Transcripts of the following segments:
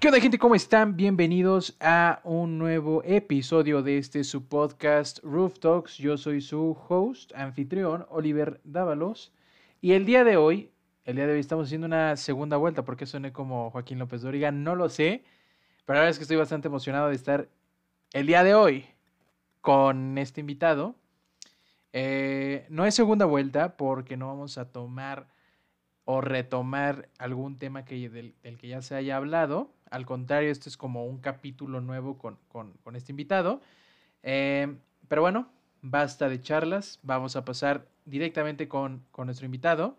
¿Qué onda gente? ¿Cómo están? Bienvenidos a un nuevo episodio de este su podcast Roof Talks. Yo soy su host, anfitrión, Oliver Dávalos. Y el día de hoy, el día de hoy estamos haciendo una segunda vuelta. porque suene como Joaquín López Dóriga? No lo sé. Pero la verdad es que estoy bastante emocionado de estar el día de hoy con este invitado. Eh, no es segunda vuelta porque no vamos a tomar o retomar algún tema que, del, que ya se haya hablado. Al contrario, esto es como un capítulo nuevo con, este invitado. Eh, pero bueno, basta de charlas. Vamos a pasar directamente con, nuestro invitado.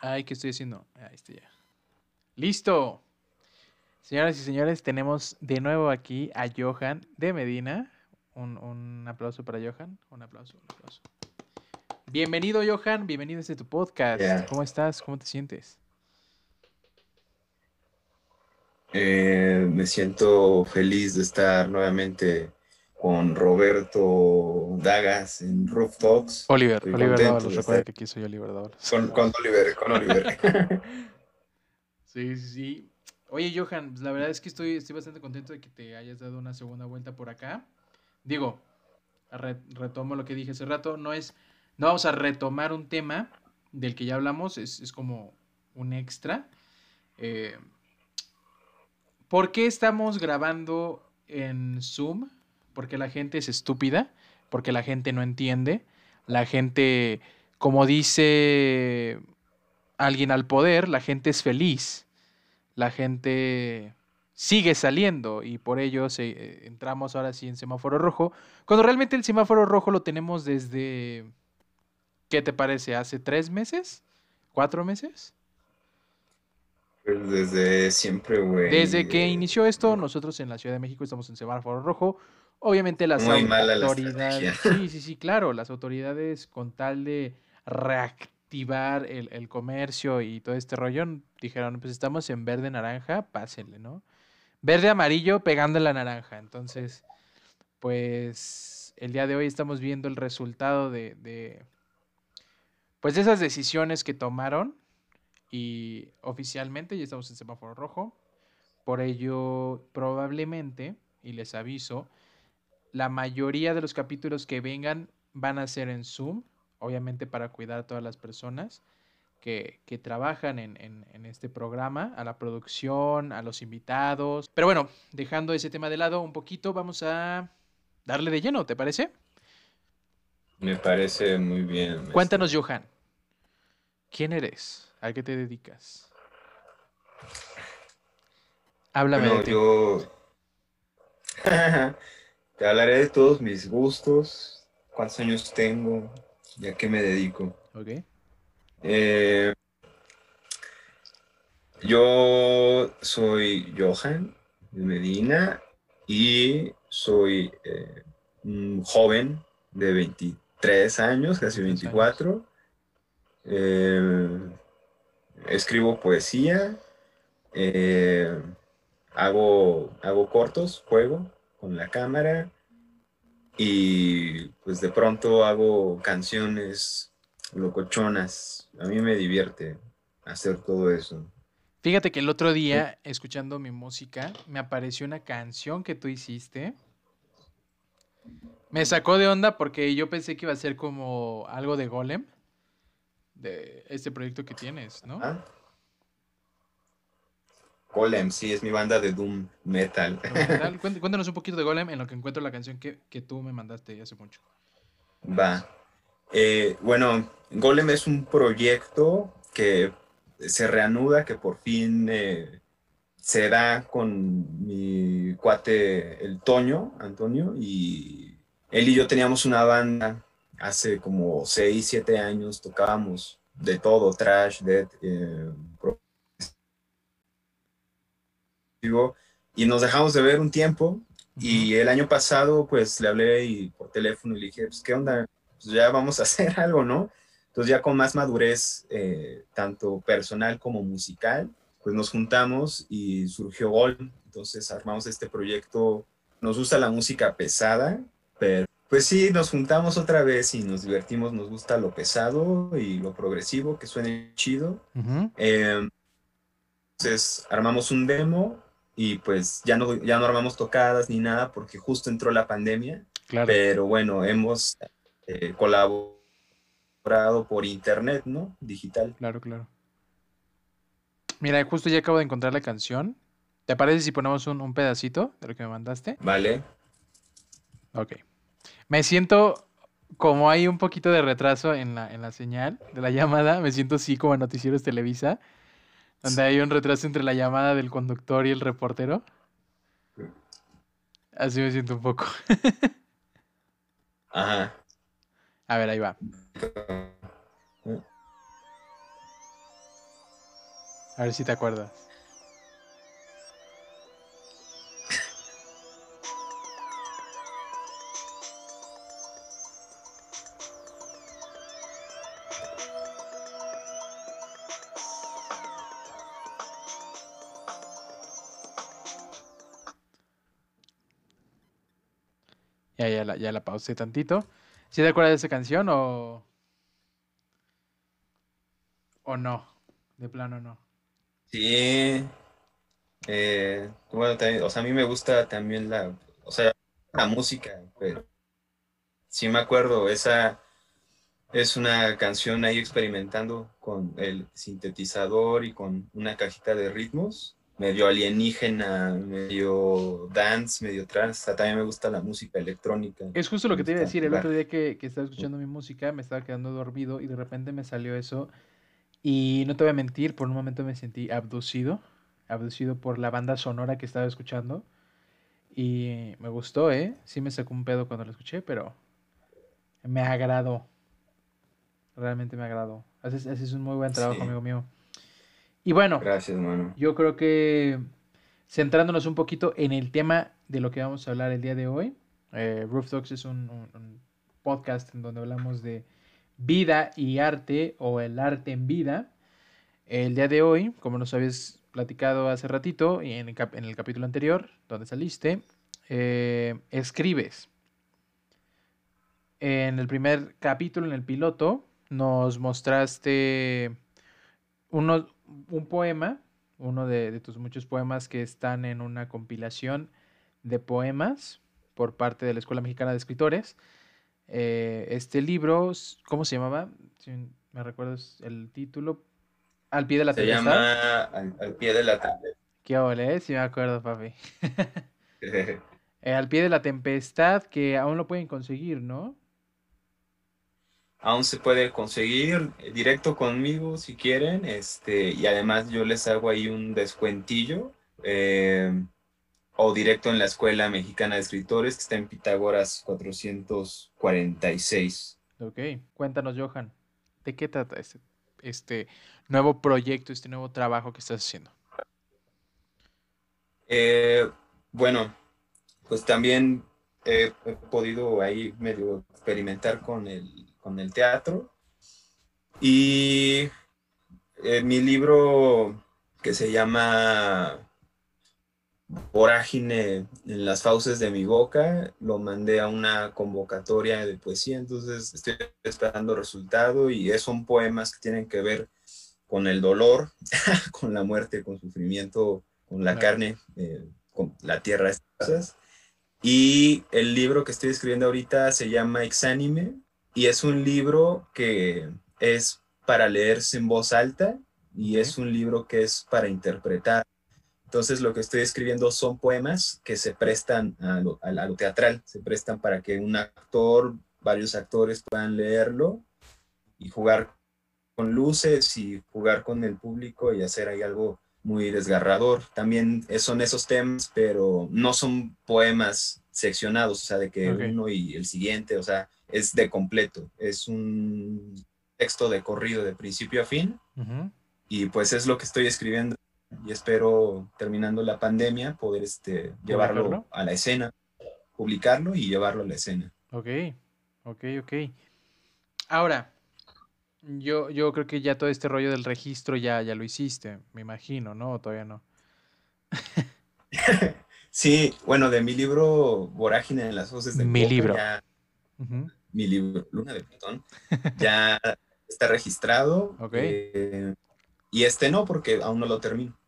Ay, ¿qué estoy haciendo? Ahí está ya. ¡Listo! Señoras y señores, tenemos de nuevo aquí a Johan de Medina. Un, un aplauso para Johan. Un aplauso, un aplauso. Bienvenido, Johan. Bienvenido a este tu podcast. ¿Cómo estás? ¿Cómo te sientes? Eh, me siento feliz de estar nuevamente con Roberto Dagas en Roof Talks. Oliver, Oliver Dávalos, recuerda que aquí soy Oliver Dávalos. Con, con Oliver, con Oliver. sí, sí, sí. Oye, Johan, pues, la verdad es que estoy, estoy bastante contento de que te hayas dado una segunda vuelta por acá. Digo, retomo lo que dije hace rato, no es no vamos a retomar un tema del que ya hablamos, es, como un extra. Eh, ¿Por qué estamos grabando en Zoom? Porque la gente es estúpida, porque la gente no entiende, la gente, como dice alguien al poder, la gente es feliz, la gente sigue saliendo y por ello eh, entramos ahora sí en semáforo rojo, cuando realmente el semáforo rojo lo tenemos desde ¿Qué te parece? ¿Hace tres meses? ¿Cuatro meses? Pues desde siempre, güey. Desde que inició esto, nosotros en la Ciudad de México estamos en semáforo rojo. Obviamente las autoridades. sí, sí, sí, claro. Las autoridades, con tal de reactivar el, comercio y todo este rollo, dijeron: Pues estamos en verde naranja, pásenle, ¿no? Verde amarillo pegando la naranja. Entonces, pues el día de hoy estamos viendo el resultado de pues esas decisiones que tomaron y oficialmente ya estamos en semáforo rojo. Por ello, probablemente, y les aviso, la mayoría de los capítulos que vengan van a ser en Zoom, obviamente para cuidar a todas las personas que, trabajan en, en, este programa, a la producción, a los invitados. Pero bueno, dejando ese tema de lado un poquito, vamos a darle de lleno, ¿te parece? Me parece muy bien. Cuéntanos, Johan. ¿Quién eres? ¿A qué te dedicas? Háblame de ti. Yo te hablaré de todos mis gustos, cuántos años tengo y a qué me dedico. Ok. Eh, yo soy Johan de Medina y soy eh, un joven de 23 años, casi 24. Eh, escribo poesía, eh, hago, hago cortos, juego con la cámara y pues de pronto hago canciones locochonas. A mí me divierte hacer todo eso. Fíjate que el otro día, escuchando mi música, me apareció una canción que tú hiciste. Me sacó de onda porque yo pensé que iba a ser como algo de golem de este proyecto que tienes, ¿no? ¿Ah? Golem, sí, es mi banda de Doom Metal. Cuéntanos un poquito de Golem en lo que encuentro la canción que, tú me mandaste hace mucho. Va. Eh, bueno, Golem es un proyecto que se reanuda, que por fin eh, se da con mi cuate el Toño, Antonio, y él y yo teníamos una banda hace como 6, 7 años tocábamos de todo, trash, dead, eh, y nos dejamos de ver un tiempo y el año pasado pues le hablé y por teléfono y le dije, pues qué onda, pues ya vamos a hacer algo, ¿no? Entonces ya con más madurez, eh, tanto personal como musical, pues nos juntamos y surgió Gol, entonces armamos este proyecto, nos gusta la música pesada, pero pues sí, nos juntamos otra vez y nos divertimos, nos gusta lo pesado y lo progresivo, que suene chido. Em, Entonces armamos un demo y pues ya no, ya no armamos tocadas ni nada porque justo entró la pandemia. Claro. Pero bueno, hemos eh, colaborado por internet, ¿no? Digital. Claro, claro. Mira, justo ya acabo de encontrar la canción. ¿Te parece si ponemos un, un pedacito de lo que me mandaste? Vale. Ok. Me siento como hay un poquito de retraso en la, en la señal de la llamada, me siento así como en Noticieros Televisa, donde hay un retraso entre la llamada del conductor y el reportero. Así me siento un poco. Ajá. A ver, ahí va. A ver si te acuerdas. Ya la pausé tantito. ¿Sí te acuerdas de esa canción o. o no? De plano no. Sí. Eh, bueno, o sea, a mí me gusta también la. O sea, la música, pero. Sí me acuerdo, esa es una canción ahí experimentando con el sintetizador y con una cajita de ritmos medio alienígena, medio dance, medio trance. también me gusta la música electrónica. Es justo lo que te iba a decir. El otro día que, que, estaba escuchando mi música, me estaba quedando dormido y de repente me salió eso. Y no te voy a mentir, por un momento me sentí abducido. Abducido por la banda sonora que estaba escuchando. Y me gustó, ¿eh? Sí me sacó un pedo cuando lo escuché, pero me agradó. Realmente me agradó. Haces, haces un muy buen trabajo, amigo mío. Y bueno, Gracias, yo creo que centrándonos un poquito en el tema de lo que vamos a hablar el día de hoy, eh, Roof Talks es un, podcast en donde hablamos de vida y arte o el arte en vida. El día de hoy, como nos habías platicado hace ratito y en el, en el capítulo anterior, donde saliste, eh, escribes. En el primer capítulo, en el piloto, nos mostraste unos, un poema, uno de, tus muchos poemas que están en una compilación de poemas por parte de la Escuela Mexicana de Escritores. Eh, este libro, ¿cómo se llamaba? Si me recuerdas el título. Al pie de la tempestad. Se llama al, pie de la tempestad. Qué ole, eh? sí me acuerdo, papi. Eh, al pie de la tempestad, que aún lo pueden conseguir, ¿no? Aún se puede conseguir directo conmigo si quieren, este, y además yo les hago ahí un descuentillo, eh, o directo en la Escuela Mexicana de Escritores, que está en Pitágoras 446. Ok, cuéntanos, Johan, ¿de qué trata este, este nuevo proyecto, este nuevo trabajo que estás haciendo? Eh, bueno, pues también he podido ahí medio experimentar con el con el teatro. Y eh, mi libro que se llama Vorágine en las fauces de mi boca, lo mandé a una convocatoria de poesía, entonces estoy esperando resultado y son poemas que tienen que ver con el dolor, con la muerte, con sufrimiento, con la carne, eh, con la tierra, estas cosas. Y el libro que estoy escribiendo ahorita se llama Exánime, y es un libro que es para leerse en voz alta y es un libro que es para interpretar. Entonces lo que estoy escribiendo son poemas que se prestan a lo, teatral, se prestan para que un actor, varios actores puedan leerlo y jugar con luces y jugar con el público y hacer ahí algo muy desgarrador. También son esos temas, pero no son poemas seccionados, o sea, de que uno y el siguiente, o sea, es de completo, es un texto de corrido de principio a fin y pues es lo que estoy escribiendo y espero terminando la pandemia poder este, llevarlo a la escena, publicarlo y llevarlo a la escena. Ok, ok, ok. Ahora, yo, yo creo que ya todo este rollo del registro ya, ya lo hiciste, me imagino, ¿no? ¿O todavía no? sí, bueno, de mi libro Vorágine en las voces de mi libro mi libro Luna de Plutón, ya está registrado. Eh, Y este no, porque aún no lo termino.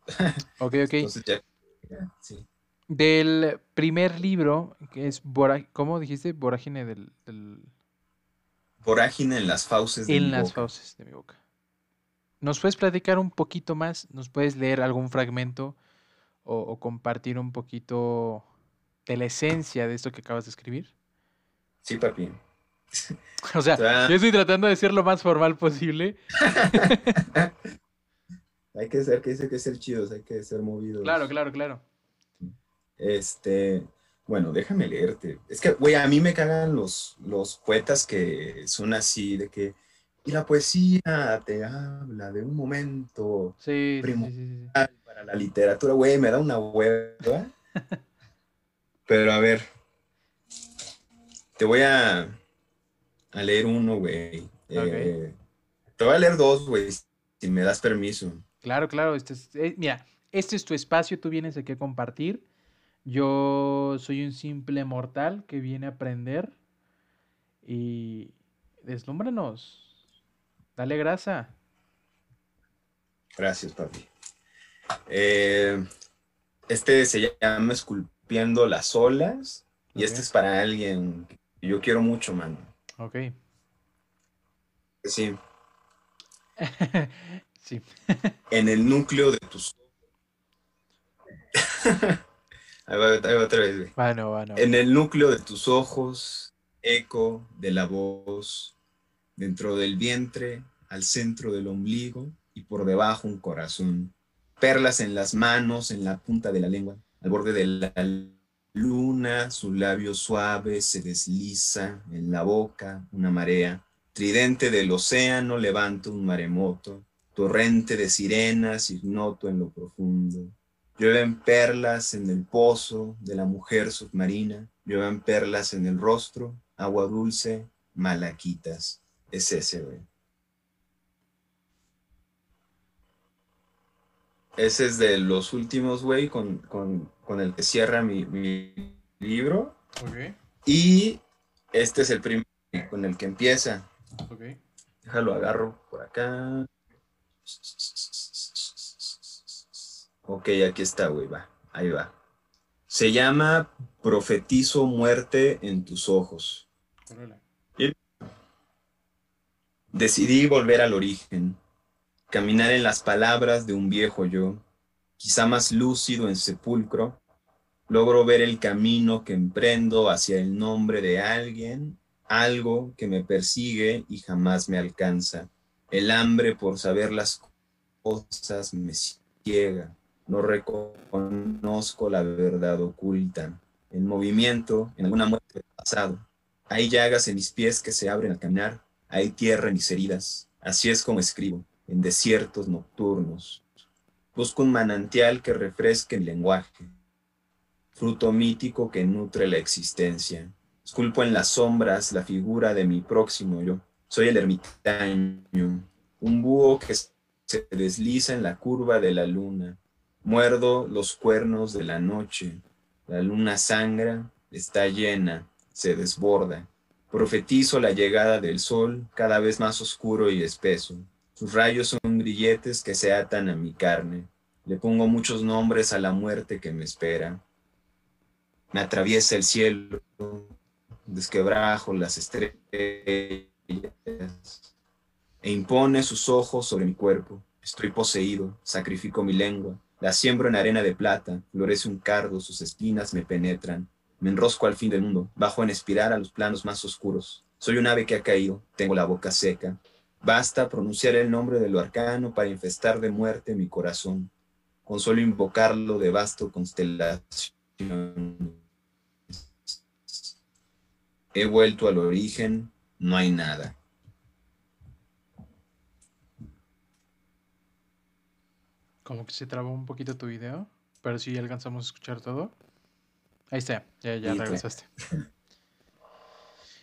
Ok, ok. Entonces ya, sí. Del primer libro, que es, ¿cómo dijiste? Vorágine del, Vorágine en las fauces de en las fauces de mi boca. ¿Nos puedes platicar un poquito más? ¿Nos puedes leer algún fragmento o, compartir un poquito de la esencia de esto que acabas de escribir? Sí, papi. O sea, yo estoy tratando de ser lo más formal posible. hay que ser, que dice que ser chidos, hay que ser movidos. Claro, claro, claro. Este, bueno, déjame leerte. Es que, güey, a mí me cagan los, los poetas que son así, de que, y la poesía te habla de un momento sí, para la literatura, güey, me da una hueva. Pero a ver, te voy a, a leer uno, güey. Eh, te voy a leer dos, güey, si me das permiso. Claro, claro. Este es, eh, mira, este es tu espacio, tú vienes aquí a compartir. Yo soy un simple mortal que viene a aprender y deslúmbranos. Dale grasa. Gracias, papi. Eh, este se llama Esculpiendo las olas y este es para alguien que yo quiero mucho, mano. Ok. Sí. sí. en el núcleo de tus Ahí va, otra vez, En el núcleo de tus ojos, eco de la voz, dentro del vientre, al centro del ombligo y por debajo un corazón. Perlas en las manos, en la punta de la lengua, al borde de la luna, su labio suave se desliza en la boca, una marea. Tridente del océano levanta un maremoto, torrente de sirenas ignoto en lo profundo Llueven perlas en el pozo de la mujer submarina, llueven perlas en el rostro, agua dulce, malaquitas. Es ese, güey. Ese es de los últimos, güey, con, el que cierra mi, libro. Y este es el primero con el que empieza. Déjalo, agarro por acá. Ok, aquí está, güey, va, ahí va. Se llama Profetizo muerte en tus ojos. Decidí volver al origen, caminar en las palabras de un viejo yo, quizá más lúcido en sepulcro, logro ver el camino que emprendo hacia el nombre de alguien, algo que me persigue y jamás me alcanza. El hambre por saber las cosas me ciega no reconozco la verdad oculta. En movimiento, en alguna muerte del pasado. Hay llagas en mis pies que se abren al caminar. Hay tierra en mis heridas. Así es como escribo, en desiertos nocturnos. Busco un manantial que refresque el lenguaje. Fruto mítico que nutre la existencia. Esculpo en las sombras la figura de mi próximo yo. Soy el ermitaño, un búho que se desliza en la curva de la luna Muerdo los cuernos de la noche, la luna sangra, está llena, se desborda. Profetizo la llegada del sol, cada vez más oscuro y espeso. Sus rayos son grilletes que se atan a mi carne. Le pongo muchos nombres a la muerte que me espera. Me atraviesa el cielo, desquebrajo las estrellas e impone sus ojos sobre mi cuerpo. Estoy poseído, sacrifico mi lengua, la siembro en arena de plata, florece un cardo, sus espinas me penetran. Me enrosco al fin del mundo, bajo en espiral a los planos más oscuros. Soy un ave que ha caído, tengo la boca seca. Basta pronunciar el nombre de lo arcano para infestar de muerte mi corazón. Con solo invocarlo de vasto constelación. He vuelto al origen, no hay nada. Como que se trabó un poquito tu video, pero sí alcanzamos a escuchar todo. Ahí está, ya, ya regresaste.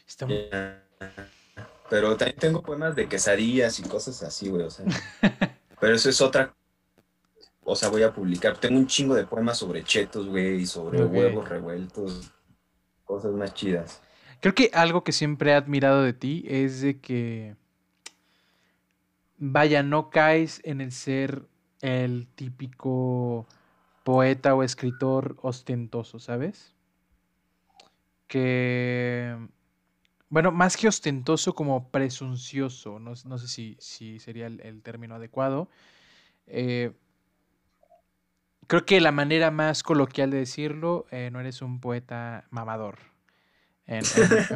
Está Pero también tengo poemas de quesadillas y cosas así, güey, o sea. pero eso es otra. O sea, voy a publicar. Tengo un chingo de poemas sobre chetos, güey, y sobre huevos revueltos. Cosas más chidas. Creo que algo que siempre he admirado de ti es de que vaya, no caes en el ser el típico poeta o escritor ostentoso, ¿sabes? Que, bueno, más que ostentoso, como presuncioso, no, sé si, si, sería el, término adecuado. Eh, creo que la manera más coloquial de decirlo, eh, no eres un poeta mamador, en,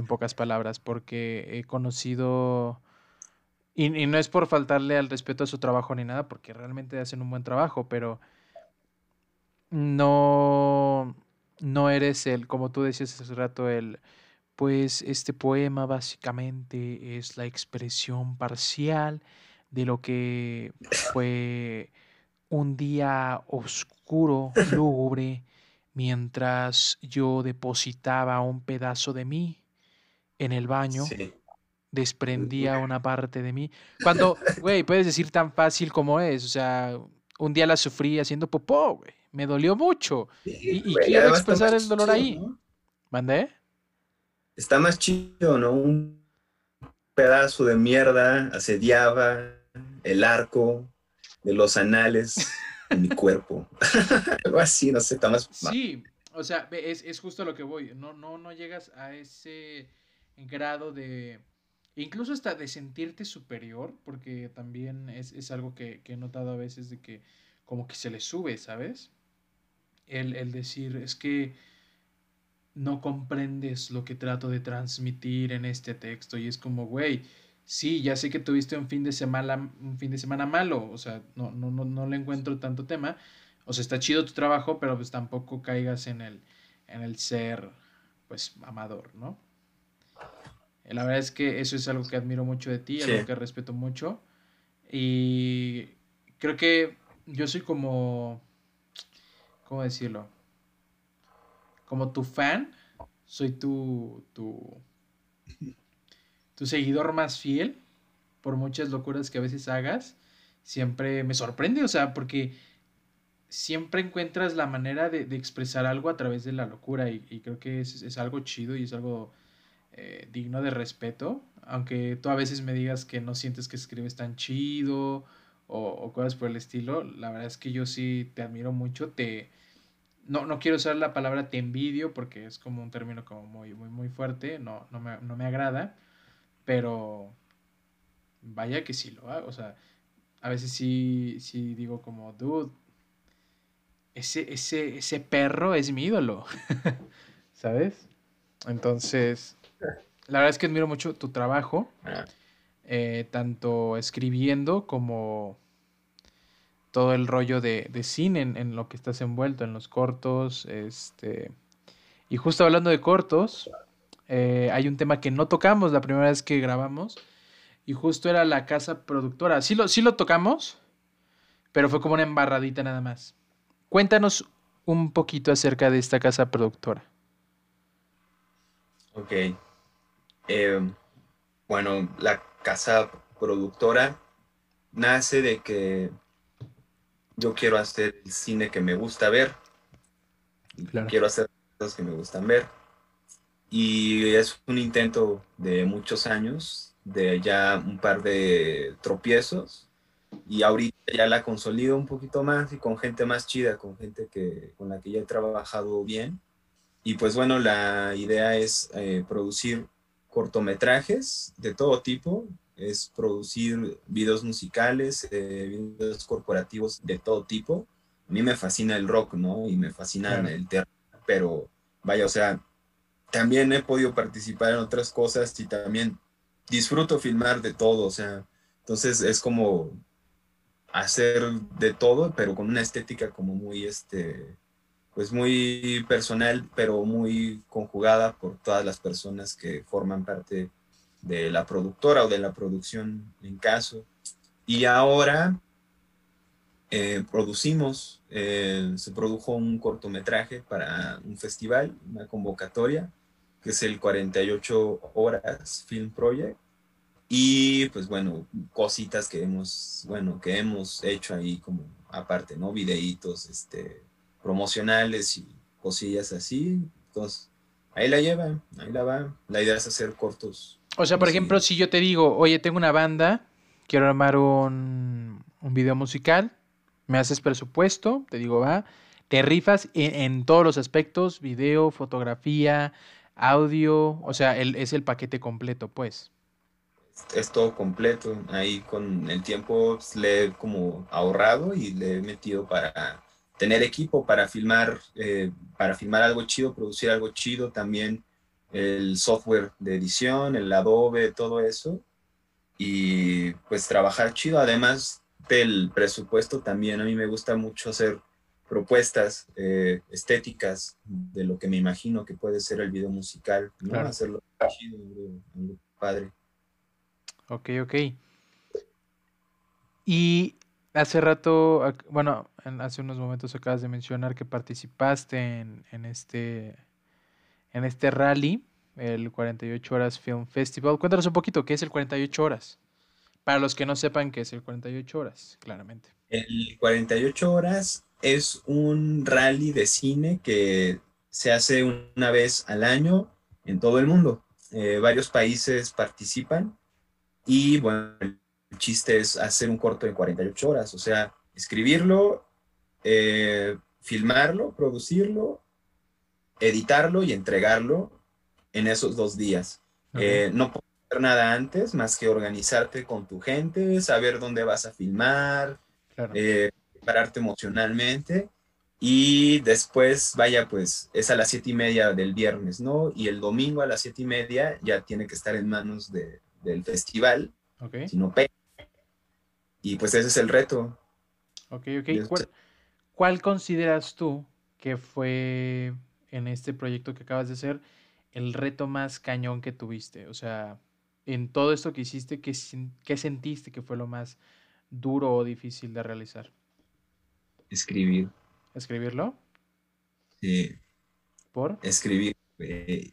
pocas palabras, porque he conocido, y, no es por faltarle al respeto a su trabajo ni nada, porque realmente hacen un buen trabajo, pero no, no eres el, como tú decías hace rato, el, pues este poema básicamente es la expresión parcial de lo que fue un día oscuro, lúgubre, mientras yo depositaba un pedazo de mí en el baño, desprendía una parte de mí. Cuando, güey, puedes decir tan fácil como es, o sea, un día la sufrí haciendo popó, güey, me dolió mucho. y, quiero expresar el dolor ahí. ¿Mandé? Está más chido, ¿no? Un pedazo de mierda asediaba el arco, de los anales de mi cuerpo. Algo así, no sé, está más... Sí, o sea, es, es, justo lo que voy. No, no, no llegas a ese grado de... Incluso hasta de sentirte superior, porque también es, es algo que, que, he notado a veces de que como que se le sube, ¿sabes? El, el decir, es que no comprendes lo que trato de transmitir en este texto y es como, güey, sí, ya sé que tuviste un fin de semana, un fin de semana malo, o sea, no, no, no, no le encuentro tanto tema. O sea, está chido tu trabajo, pero pues tampoco caigas en el, en el ser, pues, amador, ¿no? La verdad es que eso es algo que admiro mucho de ti, algo que respeto mucho. Y creo que yo soy como, ¿cómo decirlo? Como tu fan, soy tu, tu, tu seguidor más fiel, por muchas locuras que a veces hagas, siempre me sorprende, o sea, porque siempre encuentras la manera de, expresar algo a través de la locura y, creo que es, algo chido y es algo eh, digno de respeto, aunque tú a veces me digas que no sientes que escribes tan chido o, cosas por el estilo, la verdad es que yo sí te admiro mucho, te... No, no quiero usar la palabra te envidio porque es como un término como muy, muy, muy fuerte, no, no, me, no me agrada, pero vaya que sí lo hago. O sea, a veces sí, sí digo como, dude, ese, ese, ese perro es mi ídolo. ¿Sabes? Entonces, la verdad es que admiro mucho tu trabajo, eh, tanto escribiendo como todo el rollo de, cine en, en, lo que estás envuelto, en los cortos. Este, y justo hablando de cortos, eh, hay un tema que no tocamos la primera vez que grabamos y justo era la casa productora. Sí lo, sí lo tocamos, pero fue como una embarradita nada más. Cuéntanos un poquito acerca de esta casa productora. Ok. Eh, bueno, la casa productora nace de que yo quiero hacer el cine que me gusta ver. Quiero hacer cosas que me gustan ver y es un intento de muchos años, de ya un par de tropiezos y ahorita ya la consolido un poquito más y con gente más chida, con gente que, con la que ya he trabajado bien. Y pues bueno, la idea es eh, producir cortometrajes de todo tipo, es producir videos musicales, eh, videos corporativos de todo tipo. A mí me fascina el rock, ¿no? Y me fascina el teatro, pero vaya, o sea, también he podido participar en otras cosas y también disfruto filmar de todo, o sea, entonces es como hacer de todo, pero con una estética como muy, este, pues muy personal, pero muy conjugada por todas las personas que forman parte de la productora o de la producción en caso. Y ahora eh, producimos, eh, se produjo un cortometraje para un festival, una convocatoria, que es el 48 Horas Film Project. Y pues bueno, cositas que hemos, bueno, que hemos hecho ahí como aparte, ¿no? Videitos este, promocionales y cosillas así. Entonces, ahí la lleva, ahí la va. La idea es hacer cortos. O sea, por ejemplo, si yo te digo, oye, tengo una banda quiero armar un, un video musical, me haces presupuesto, te digo, va, te rifas en, todos los aspectos, video, fotografía, audio, o sea, el, es el paquete completo, pues. Es todo completo, ahí con el tiempo pues, le he como ahorrado y le he metido para tener equipo para filmar, eh, para filmar algo chido, producir algo chido, también el software de edición, el Adobe, todo eso, y pues trabajar chido, además del presupuesto también a mí me gusta mucho hacer propuestas eh, estéticas de lo que me imagino que puede ser el video musical, ¿no? Hacerlo chido, padre. Ok, ok. Y hace rato, bueno, hace unos momentos acabas de mencionar que participaste en, en este en este rally, el 48 Horas Film Festival. Cuéntanos un poquito, ¿qué es el 48 Horas? Para los que no sepan qué es el 48 Horas, claramente. El 48 Horas es un rally de cine que se hace una vez al año en todo el mundo. Eh, varios países participan y bueno, el chiste es hacer un corto de 48 horas, o sea, escribirlo, eh, filmarlo, producirlo, editarlo y entregarlo en esos dos días. Eh, no puedes hacer nada antes más que organizarte con tu gente, saber dónde vas a filmar, prepararte emocionalmente y después, vaya, pues es a las siete y media del viernes, ¿no? Y el domingo a las siete y media ya tiene que estar en manos del festival, okay. si no Y pues ese es el reto. Ok, ok. ¿Cuál, ¿Cuál, consideras tú que fue en este proyecto que acabas de hacer el reto más cañón que tuviste? O sea, en todo esto que hiciste, ¿qué, qué sentiste que fue lo más duro o difícil de realizar? Escribir. ¿Escribirlo? Sí. ¿Por? Escribir.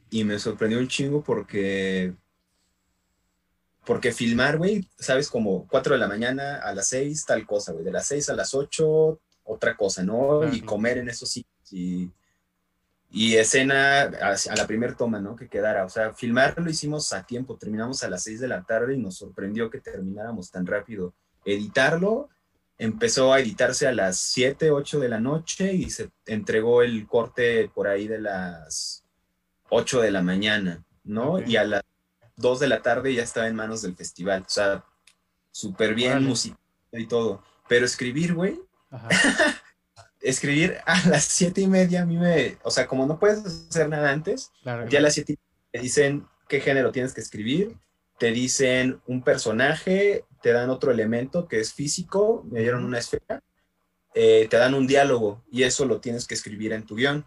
y me sorprendió un chingo porque. Porque filmar, güey, sabes, como 4 de la mañana a las 6, tal cosa, güey. De las 6 a las 8, otra cosa, ¿no? y comer en esos sitios. Y, y escena a, la primera toma, ¿no? Que quedara. O sea, filmar lo hicimos a tiempo. Terminamos a las 6 de la tarde y nos sorprendió que termináramos tan rápido. Editarlo empezó a editarse a las 7, 8 de la noche y se entregó el corte por ahí de las 8 de la mañana, ¿no? Y a las 2 de la tarde ya estaba en manos del festival. O sea, súper bien música y todo. Pero escribir, güey. escribir a las 7 y media a mí me... O sea, como no puedes hacer nada antes, ya a las 7 te dicen qué género tienes que escribir te dicen un personaje, te dan otro elemento que es físico, me dieron una esfera, eh, te dan un diálogo y eso lo tienes que escribir en tu guion.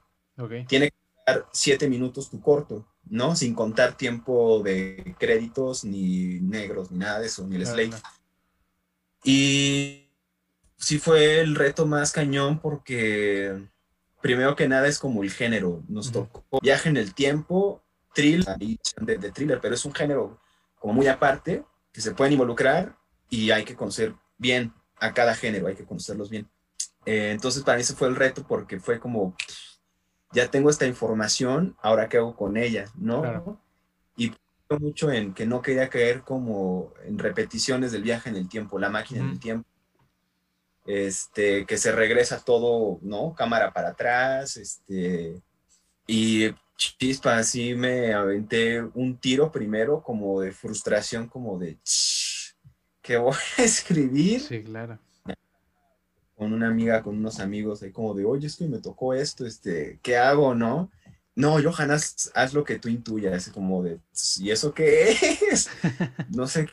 Tiene que dar siete minutos tu corto, ¿no? Sin contar tiempo de créditos, ni negros, ni nada de eso, ni el slate. Y sí fue el reto más cañón porque primero que nada es como el género. Nos tocó viaje en el tiempo, thriller, de, de thriller, pero es un género como muy aparte, que se pueden involucrar y hay que conocer bien a cada género, hay que conocerlos bien. Eh, entonces para mí ese fue el reto porque fue como, ya tengo esta información, ahora qué hago con ella, ¿no? Y mucho en que no quería caer como en repeticiones del viaje en el tiempo, la máquina en el tiempo. Este, que se regresa todo, ¿no? Cámara para atrás, este, y chispa, así me aventé un tiro primero como de frustración, como de que voy a escribir. Sí, claro. Con una amiga, con unos amigos, ahí como de, oye, es que me tocó esto, este, ¿qué hago, no? No, Johan, haz, haz lo que tú intuyas, como de, ¿y eso qué es? no sé.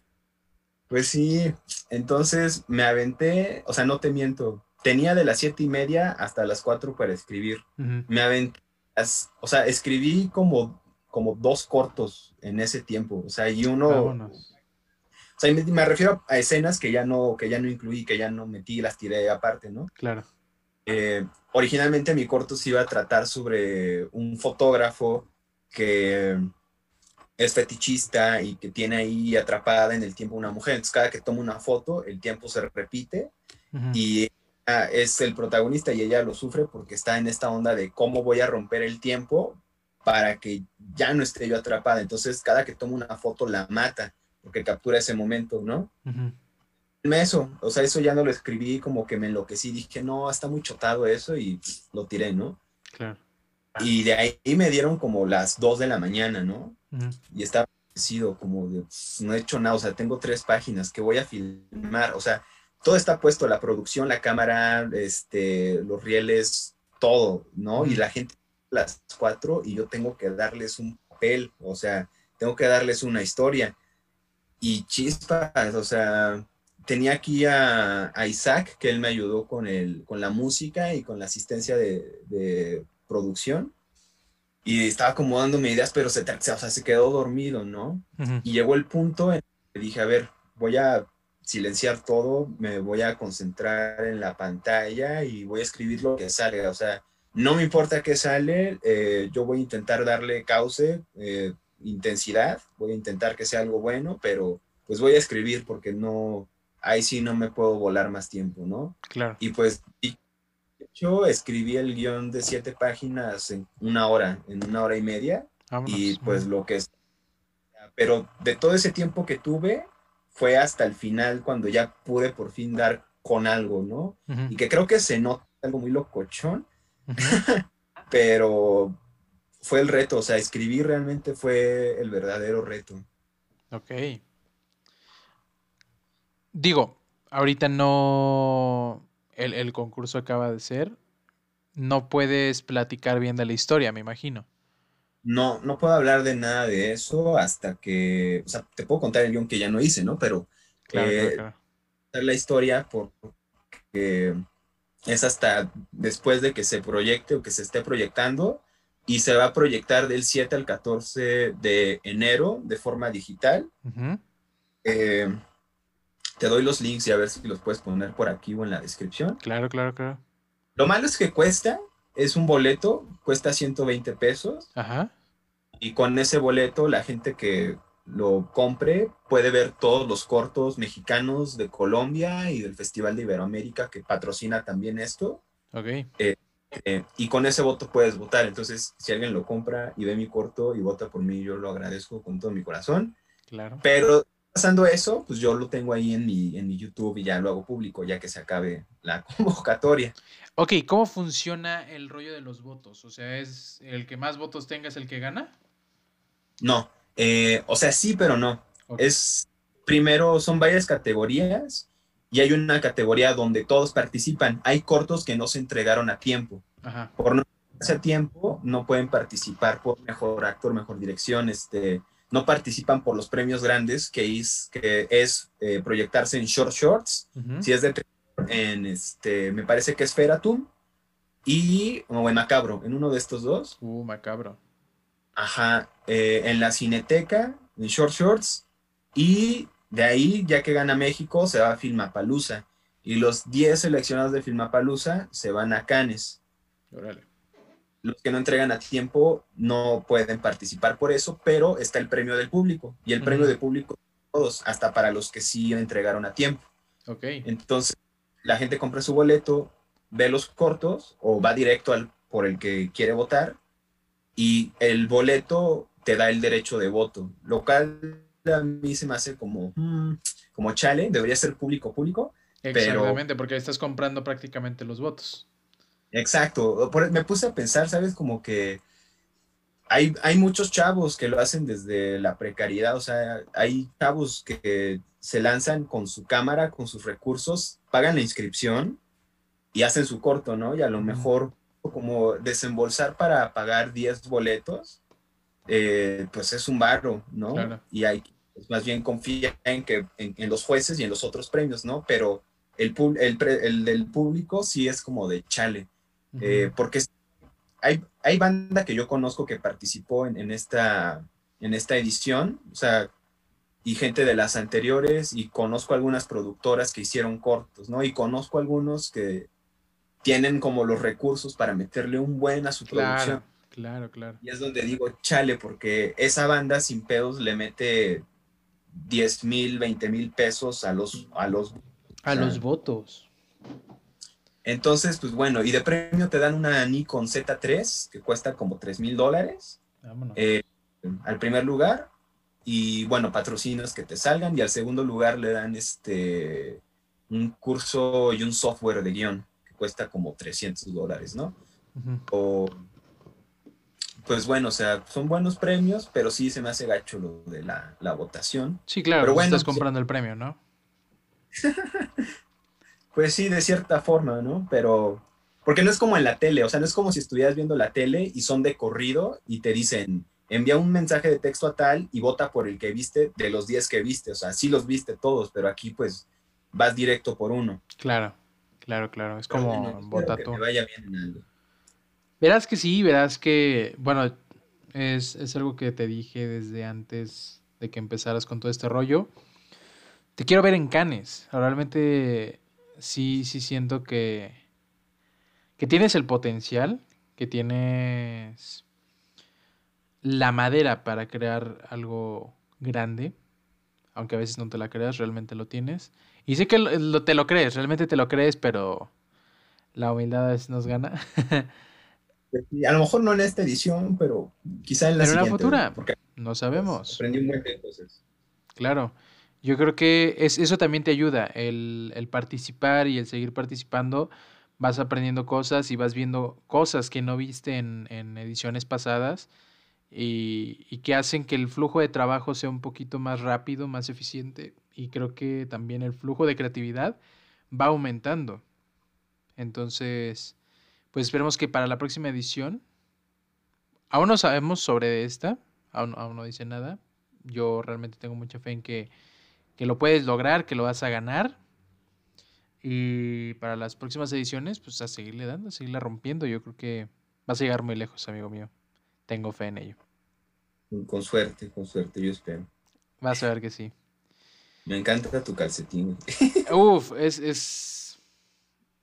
Pues sí, entonces me aventé, o sea, no te miento, tenía de las siete y media hasta las cuatro para escribir. Me aventé o sea, escribí como, como dos cortos en ese tiempo, o sea, y uno... O sea, me, refiero a escenas que ya no, que ya no incluí, que ya no metí, las tiré aparte, ¿no? Claro. Eh, originalmente mi corto se iba a tratar sobre un fotógrafo que es fetichista y que tiene ahí atrapada en el tiempo una mujer. Entonces, cada que toma una foto, el tiempo se repite y es el protagonista y ella lo sufre porque está en esta onda de cómo voy a romper el tiempo para que ya no esté yo atrapada. Entonces, cada que toma una foto la mata porque captura ese momento, ¿no? eso, o sea, eso ya no lo escribí, como que me enloquecí, dije, no, está muy chotado eso y lo tiré, ¿no? Claro. Y de ahí me dieron como las 2 de la mañana, ¿no? Y estaba sido como de, no he hecho nada, o sea, tengo tres páginas que voy a filmar, o sea, todo está puesto, la producción, la cámara, este, los rieles, todo, ¿no? Y la gente las cuatro y yo tengo que darles un papel, o sea, tengo que darles una historia. Y chispas, o sea, tenía aquí a, Isaac, que él me ayudó con, el, con la música y con la asistencia de, producción. Y estaba acomodándome ideas, pero se, o sea, se quedó dormido, ¿no? Y llegó el punto en que dije, a ver, voy a silenciar todo, me voy a concentrar en la pantalla y voy a escribir lo que salga. O sea, no me importa qué sale, eh, yo voy a intentar darle cauce, eh, intensidad, voy a intentar que sea algo bueno, pero pues voy a escribir porque no, ahí sí no me puedo volar más tiempo, ¿no? Claro. Y pues yo escribí el guion de siete páginas en una hora, en una hora y media, y pues lo que es... Pero de todo ese tiempo que tuve, fue hasta el final cuando ya pude por fin dar con algo, ¿no? Y que creo que se nota algo muy locochón, pero fue el reto, o sea, escribir realmente fue el verdadero reto. Ok. Digo, ahorita no. El, concurso acaba de ser. No puedes platicar bien de la historia, me imagino. No, no puedo hablar de nada de eso hasta que. O sea, te puedo contar el guion que ya no hice, ¿no? Pero. Claro, eh, La historia porque es hasta después de que se proyecte o que se esté proyectando y se va a proyectar del 7 al 14 de enero de forma digital. Te doy los links y a ver si los puedes poner por aquí o en la descripción. Claro, claro, claro. Lo malo es que cuesta, es un boleto, cuesta 120 pesos. Ajá. Y con ese boleto la gente que lo compre puede ver todos los cortos mexicanos de Colombia y del Festival de Iberoamérica que patrocina también esto. Ok. Eh, eh, y con ese voto puedes votar. Entonces, si alguien lo compra y ve mi corto y vota por mí, yo lo agradezco con todo mi corazón. Claro. Pero pasando eso, pues yo lo tengo ahí en mi, en mi YouTube y ya lo hago público, ya que se acabe la convocatoria. Ok, ¿cómo funciona el rollo de los votos? O sea, ¿es el que más votos tenga es el que gana? No, eh, o sea, sí, pero no. Es, primero, son varias categorías y hay una categoría donde todos participan. Hay cortos que no se entregaron a tiempo. Por no hacer tiempo, no pueden participar por mejor actor, mejor dirección, este, no participan por los premios grandes, que es, que es eh, proyectarse en short shorts, si es de en este, me parece que es Feratum, y o en Macabro, en uno de estos dos. Uh, Macabro. Ajá, eh, en la Cineteca, en short shorts, y de ahí, ya que gana México, se va a Filmapalooza, y los 10 seleccionados de Filmapalooza se van a Cannes. Órale los que no entregan a tiempo no pueden participar por eso, pero está el premio del público y el premio del público todos, hasta para los que sí entregaron a tiempo. Ok. Entonces, la gente compra su boleto, ve los cortos o va directo al por el que quiere votar y el boleto te da el derecho de voto, lo cual a mí se me hace como, mm, como chale, debería ser público público. Exactamente, porque estás comprando prácticamente los votos. Exacto, me puse a pensar, ¿sabes? Como que hay, hay muchos chavos que lo hacen desde la precariedad, o sea, hay chavos que se lanzan con su cámara, con sus recursos, pagan la inscripción y hacen su corto, ¿no? Y a lo mejor como desembolsar para pagar 10 boletos, eh, pues es un barro, ¿no? Y hay, pues más bien confía en, que, en, los jueces y en los otros premios, ¿no? Pero el, el, el del público sí es como de chale. Eh, porque hay, hay banda que yo conozco que participó en, esta, en esta edición, o sea, y gente de las anteriores, y conozco algunas productoras que hicieron cortos, ¿no? Y conozco algunos que tienen como los recursos para meterle un buen a su producción. Claro, claro. Y es donde digo, chale, porque esa banda sin pedos le mete 10 mil, 20 mil pesos a los, a los, a los votos. Entonces, pues bueno, y de premio te dan una Nikon Z3 que cuesta como 3 mil dólares eh, al primer lugar. Y bueno, patrocinos que te salgan. Y al segundo lugar le dan este un curso y un software de guion que cuesta como 300 dólares, ¿no? O, pues bueno, o sea, son buenos premios, pero sí se me hace gacho lo de la, votación. Sí, claro, pero pues bueno, estás comprando el premio, ¿no? pues sí, de cierta forma, ¿no? Pero, porque no es como en la tele, o sea, no es como si estuvieras viendo la tele y son de corrido y te dicen, envía un mensaje de texto a tal y vota por el que viste de los 10 que viste, o sea, sí los viste todos, pero aquí pues vas directo por uno. Claro, claro, claro, es como vota tú. vaya bien en algo. Verás que sí, verás que, bueno, es, es algo que te dije desde antes de que empezaras con todo este rollo. Te quiero ver en Canes. Realmente sí, sí siento que, que tienes el potencial, que tienes la madera para crear algo grande, aunque a veces no te la creas, realmente lo tienes. Y sé que te lo crees, realmente te lo crees, pero la humildad a veces nos gana. Pues a lo mejor no en esta edición, pero quizá en la siguiente. En la futura, porque no sabemos. Aprendí un buen cosas. Claro. Yo creo que es, eso también te ayuda, el, el, participar y el seguir participando. Vas aprendiendo cosas y vas viendo cosas que no viste en, en ediciones pasadas y, y, que hacen que el flujo de trabajo sea un poquito más rápido, más eficiente. Y creo que también el flujo de creatividad va aumentando. Entonces, pues esperemos que para la próxima edición, aún no sabemos sobre esta, aún, aún no dice nada. Yo realmente tengo mucha fe en que que lo puedes lograr, que lo vas a ganar. Y para las próximas ediciones, pues a seguirle dando, a seguirle rompiendo. Yo creo que vas a llegar muy lejos, amigo mío. Tengo fe en ello. Con suerte, con suerte, yo espero. Vas a ver que sí. Me encanta tu calcetín. Uf, es, es.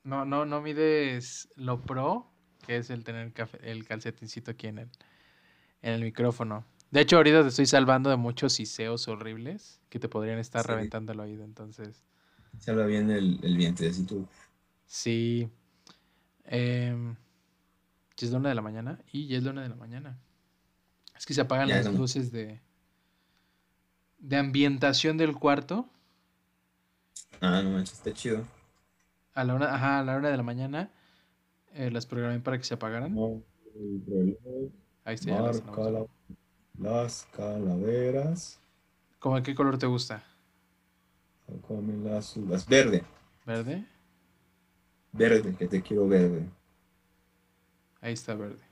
No, no, no mides lo pro, que es el tener el calcetincito aquí en el, en el micrófono. De hecho, ahorita te estoy salvando de muchos siseos horribles que te podrían estar reventando el oído, entonces. Salva bien el, el vientecito. Sí. Eh, es la una de la mañana y ya es la una de la mañana. Es que se apagan las luces de, de ambientación del cuarto. Ah, no manches, está chido. A la una, ajá, a la una de la mañana eh, las programé para que se apagaran. Ahí está. Las calaveras. ¿Cómo qué color te gusta? Come las uvas. Verde. ¿Verde? Verde, que te quiero verde. Ahí está verde.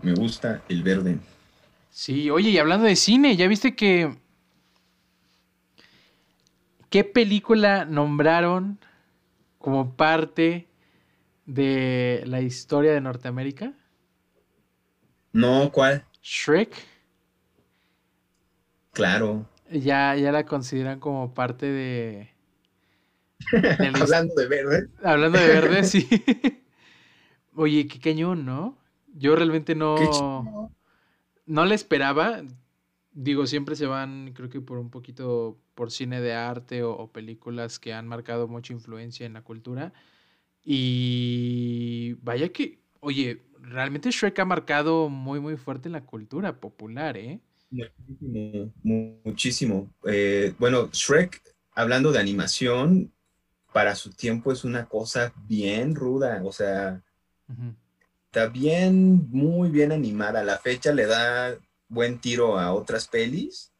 Me gusta el verde. Sí, oye, y hablando de cine, ¿ya viste que... ¿Qué película nombraron como parte de la historia de Norteamérica? No, ¿cuál? Shrek. Claro. Ya, ya la consideran como parte de. Hablando de verde. Hablando de verde, sí. Oye, qué cañón, ¿no? Yo realmente no. No le esperaba. Digo, siempre se van, creo que por un poquito por cine de arte o películas que han marcado mucha influencia en la cultura. Y vaya que, oye, realmente Shrek ha marcado muy, muy fuerte la cultura popular, ¿eh? Muchísimo, muchísimo. Eh, bueno, Shrek, hablando de animación, para su tiempo es una cosa bien ruda, o sea, está bien, muy bien animada. La fecha le da buen tiro a otras pelis,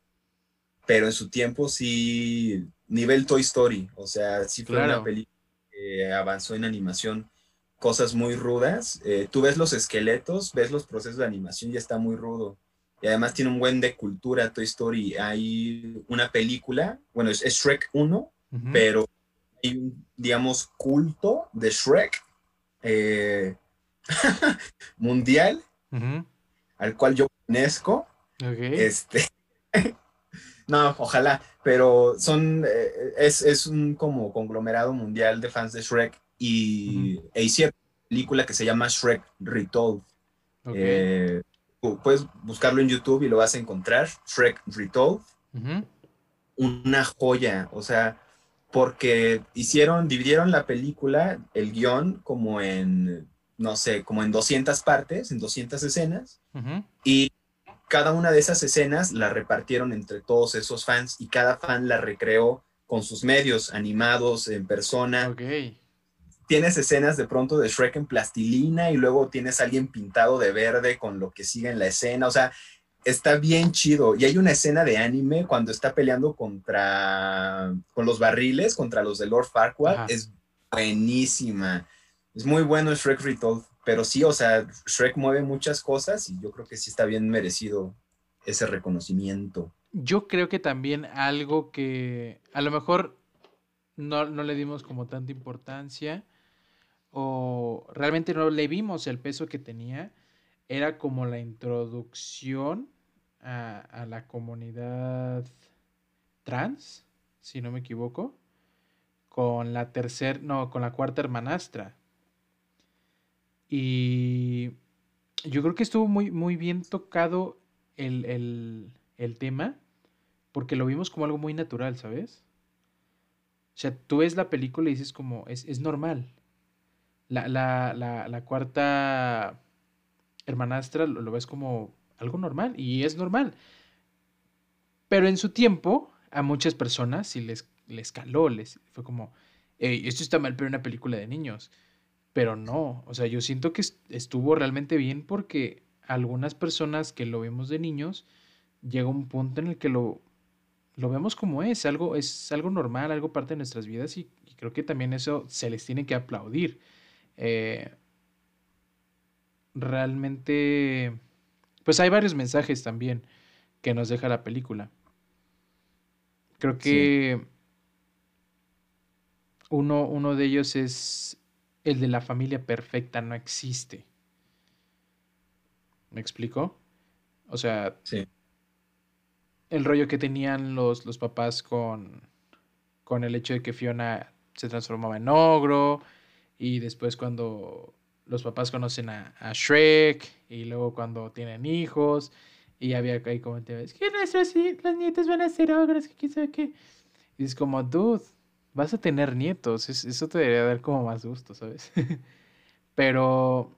pero en su tiempo sí, nivel Toy Story, o sea, sí fue una película que avanzó en animación cosas muy rudas. Eh, tú ves los esqueletos, ves los procesos de animación y está muy rudo. Y además tiene un buen de cultura Toy Story. Hay una película, bueno, es, Shrek 1, pero hay un, digamos, culto de Shrek eh, mundial, al cual yo UNESCO. Este, no, ojalá, pero son, eh, es, es, un como conglomerado mundial de fans de Shrek y e hicieron una película que se llama Shrek Retold. Eh, puedes buscarlo en YouTube y lo vas a encontrar, Shrek Retold. Una joya, o sea, porque hicieron, dividieron la película, el guion, como en, no sé, como en 200 partes, en 200 escenas, y cada una de esas escenas la repartieron entre todos esos fans y cada fan la recreó con sus medios animados en persona. Ok. Tienes escenas de pronto de Shrek en plastilina y luego tienes a alguien pintado de verde con lo que sigue en la escena. O sea, está bien chido. Y hay una escena de anime cuando está peleando contra con los barriles, contra los de Lord Farquaad. Es buenísima. Es muy bueno Shrek Retold. Pero sí, o sea, Shrek mueve muchas cosas y yo creo que sí está bien merecido ese reconocimiento. Yo creo que también algo que a lo mejor no, le dimos como tanta importancia o realmente no le vimos el peso que tenía, era como la introducción a, la comunidad trans, si no me equivoco, con la tercera, no, con la cuarta hermanastra y yo creo que estuvo muy, muy bien tocado el, tema, porque lo vimos como algo muy natural, ¿sabes? O sea, tú ves la película y dices como, es, normal. La, la, cuarta hermanastra lo, ves como algo normal y es normal. Pero en su tiempo, a muchas personas sí les, les caló, les fue como, esto está mal, pero una película de niños. Pero no, o sea, yo siento que estuvo realmente bien porque algunas personas que lo vemos de niños, llega un punto en el que lo, lo vemos como es, algo, es algo normal, algo parte de nuestras vidas y, creo que también eso se les tiene que aplaudir. Eh, realmente, pues hay varios mensajes también que nos deja la película. Creo que uno, uno de ellos es el de la familia perfecta no existe. ¿Me explico? O sea, sí. el rollo que tenían los, los papás con, con el hecho de que Fiona se transformaba en ogro y después cuando los papás conocen a, Shrek y luego cuando tienen hijos y había ahí comentarios que nuestros los nietos van a ser ogros, que quién sabe qué. Y es como, dude, vas a tener nietos, eso te debería dar como más gusto, ¿sabes? Pero,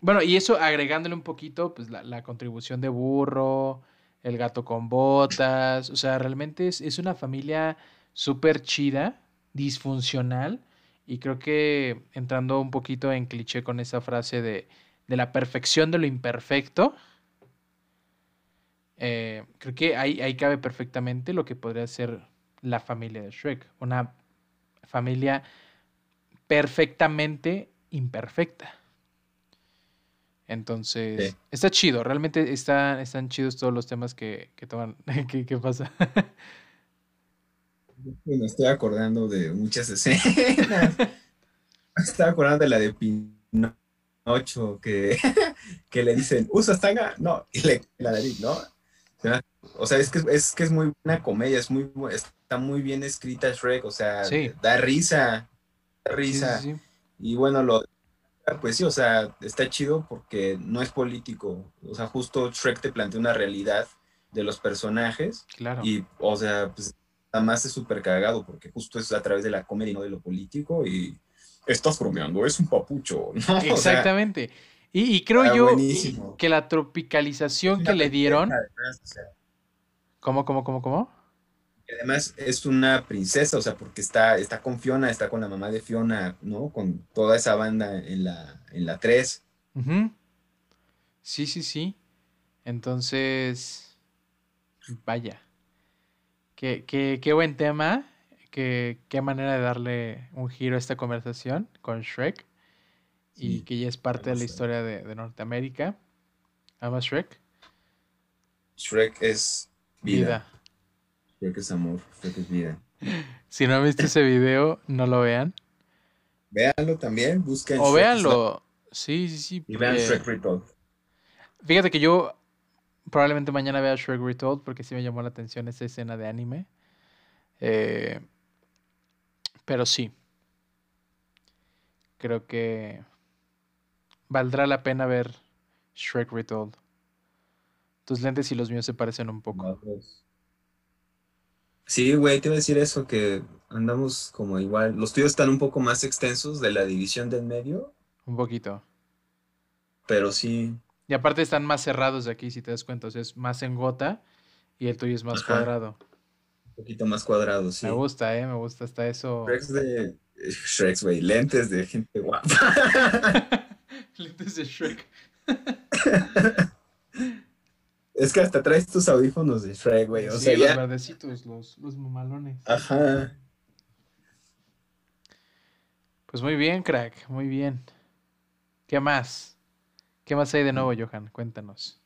bueno, y eso agregándole un poquito, pues la, contribución de burro, el gato con botas, o sea, realmente es, una familia súper chida, disfuncional, y creo que entrando un poquito en cliché con esa frase de, de la perfección de lo imperfecto, eh, creo que ahí, ahí cabe perfectamente lo que podría ser la familia de Shrek. Una familia perfectamente imperfecta. Entonces, está chido, realmente está, están chidos todos los temas que, que toman. ¿Qué, pasa? Me estoy acordando de muchas escenas. Estoy acordando de la de Pinocho, que, que le dicen, ¿usas tanga? No, y le la nariz, ¿no? O sea, es que es, que es muy buena comedia, es muy, está muy bien escrita Shrek, o sea, da risa, da risa. y bueno, lo pues sí, o sea, está chido porque no es político. O sea, justo Shrek te plantea una realidad de los personajes. Claro. Y, o sea, pues además es súper cagado porque justo es a través de la comedia y no de lo político. Y estás bromeando, es un papucho. Exactamente. y, creo yo que la tropicalización que le dieron. ¿Cómo, cómo, cómo, cómo? además es una princesa, o sea, porque está, está con Fiona, está con la mamá de Fiona, ¿no? Con toda esa banda en la, en la 3. Sí, sí, sí. Entonces, vaya. Qué, qué, qué buen tema. Qué, qué, manera de darle un giro a esta conversación con Shrek. y que ya es parte de la historia de, de Norteamérica. ¿Amas Shrek? Shrek es vida. Shrek es amor, Shrek es vida. Si no han visto ese video, no lo vean. Véanlo también, busquen. O véanlo. Sí, sí, sí. Y vean Shrek Retold. Fíjate que yo probablemente mañana vea Shrek Retold porque sí me llamó la atención esa escena de anime. Eh, pero sí. Creo que valdrá la pena ver Shrek Retold. Tus lentes y los míos se parecen un poco. Sí, güey, te iba a decir eso, que andamos como igual. Los tuyos están un poco más extensos de la división del medio. Un poquito. Pero sí, Y aparte están más cerrados de aquí, si te das cuenta. O sea, es más en gota y el tuyo es más cuadrado. Un poquito más cuadrado, sí. Me gusta, eh, me gusta hasta eso. Shreks de. Shreks, güey. Lentes de gente guapa. Lentes de Shrek. es que hasta traes tus audífonos de Shrek, güey. O sí, sea, los verdecitos, los, los mamalones. Ajá. Pues muy bien, crack, muy bien. ¿Qué más? ¿Qué más hay de nuevo, Johan? Cuéntanos.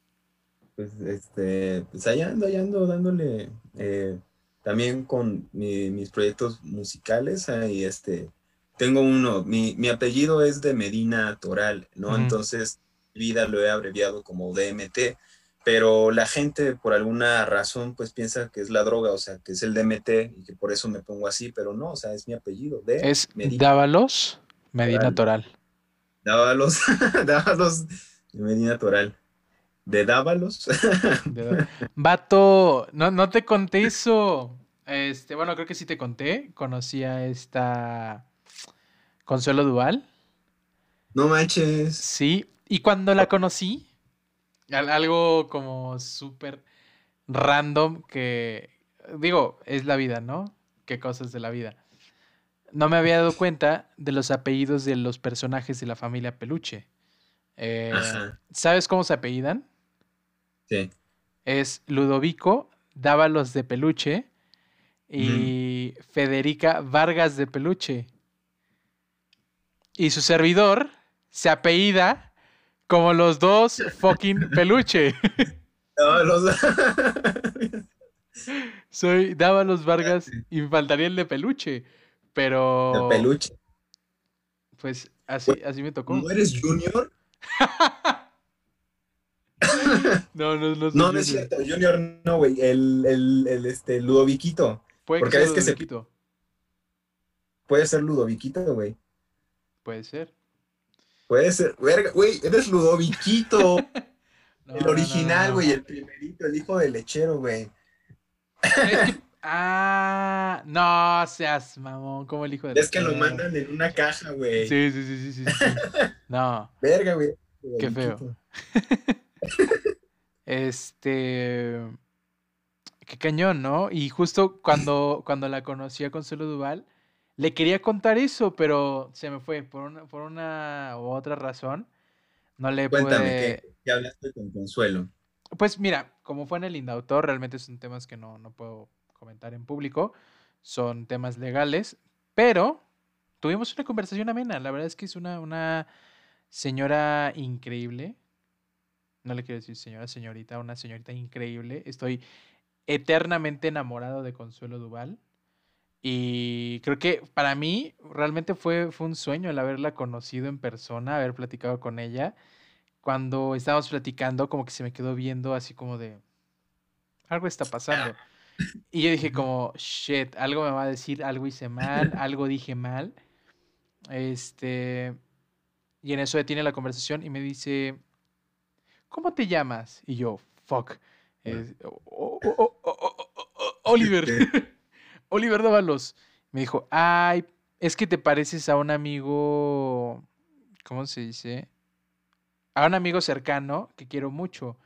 Pues este, pues allá ando, allá ando dándole eh, también con mis proyectos musicales. Ahí este, tengo uno, mi, mi apellido es de Medina Toral, ¿no? Entonces, mi vida lo he abreviado como DMT, pero la gente por alguna razón pues piensa que es la droga, o sea, que es el DMT y que por eso me pongo así, pero no, o sea, es mi apellido. De es Dávalos Medina Toral. Dávalos, Dávalos Medina Toral. De Dávalos. Vato, no, no te conté eso. Este, bueno, creo que sí te conté. Conocí a esta Consuelo Duval. No manches. Sí, y cuando la conocí, algo como súper random que, digo, es la vida, ¿no? Qué cosas de la vida. No me había dado cuenta de los apellidos de los personajes de la familia Peluche. Eh, ¿Sabes cómo se apellidan? Sí. Es Ludovico Dávalos de Peluche y Federica Vargas de Peluche. Y su servidor se apellida como los dos fucking peluche. los... Soy Dávalos Vargas y me faltaría el de peluche. Pero. ¿De peluche? Pues así, así me tocó. ¿No eres Junior? no, no, no. No, no es cierto. Junior no, güey. El, el, el, este, Ludoviquito. Puede Porque ser Ludoviquito. Que se... Puede ser Ludoviquito, güey. Puede ser. Puede ser. Verga, güey, eres Ludoviquito. el original, güey, el primerito, el hijo del lechero, güey. ah, no seas mamón, como el hijo del Es que lo mandan en una caja, güey. Sí, sí, sí, sí, sí. No. Verga, güey. Qué feo. este. Qué cañón, ¿no? Y justo cuando, cuando la conocí a Consuelo Duval le quería contar eso, pero se me fue por una, por una u otra razón. No le Cuéntame, ¿qué, hablaste con Consuelo? Pues mira, como fue en el Indautor, realmente son temas que no, no puedo comentar en público. Son temas legales, pero tuvimos una conversación amena. La verdad es que es una, una señora increíble. No le quiero decir señora, señorita, una señorita increíble. Estoy eternamente enamorado de Consuelo Duval. Y creo que para mí realmente fue, fue un sueño el haberla conocido en persona, haber platicado con ella. Cuando estábamos platicando, como que se me quedó viendo así como de, algo está pasando. Y yo dije como, shit, algo me va a decir, algo hice mal, algo dije mal. Este, y en eso detiene la conversación y me dice, ¿cómo te llamas? Y yo, fuck. Oliver. Oliver Dávalos me dijo, ay, es que te pareces a un amigo, ¿cómo se dice? A un amigo cercano que quiero mucho.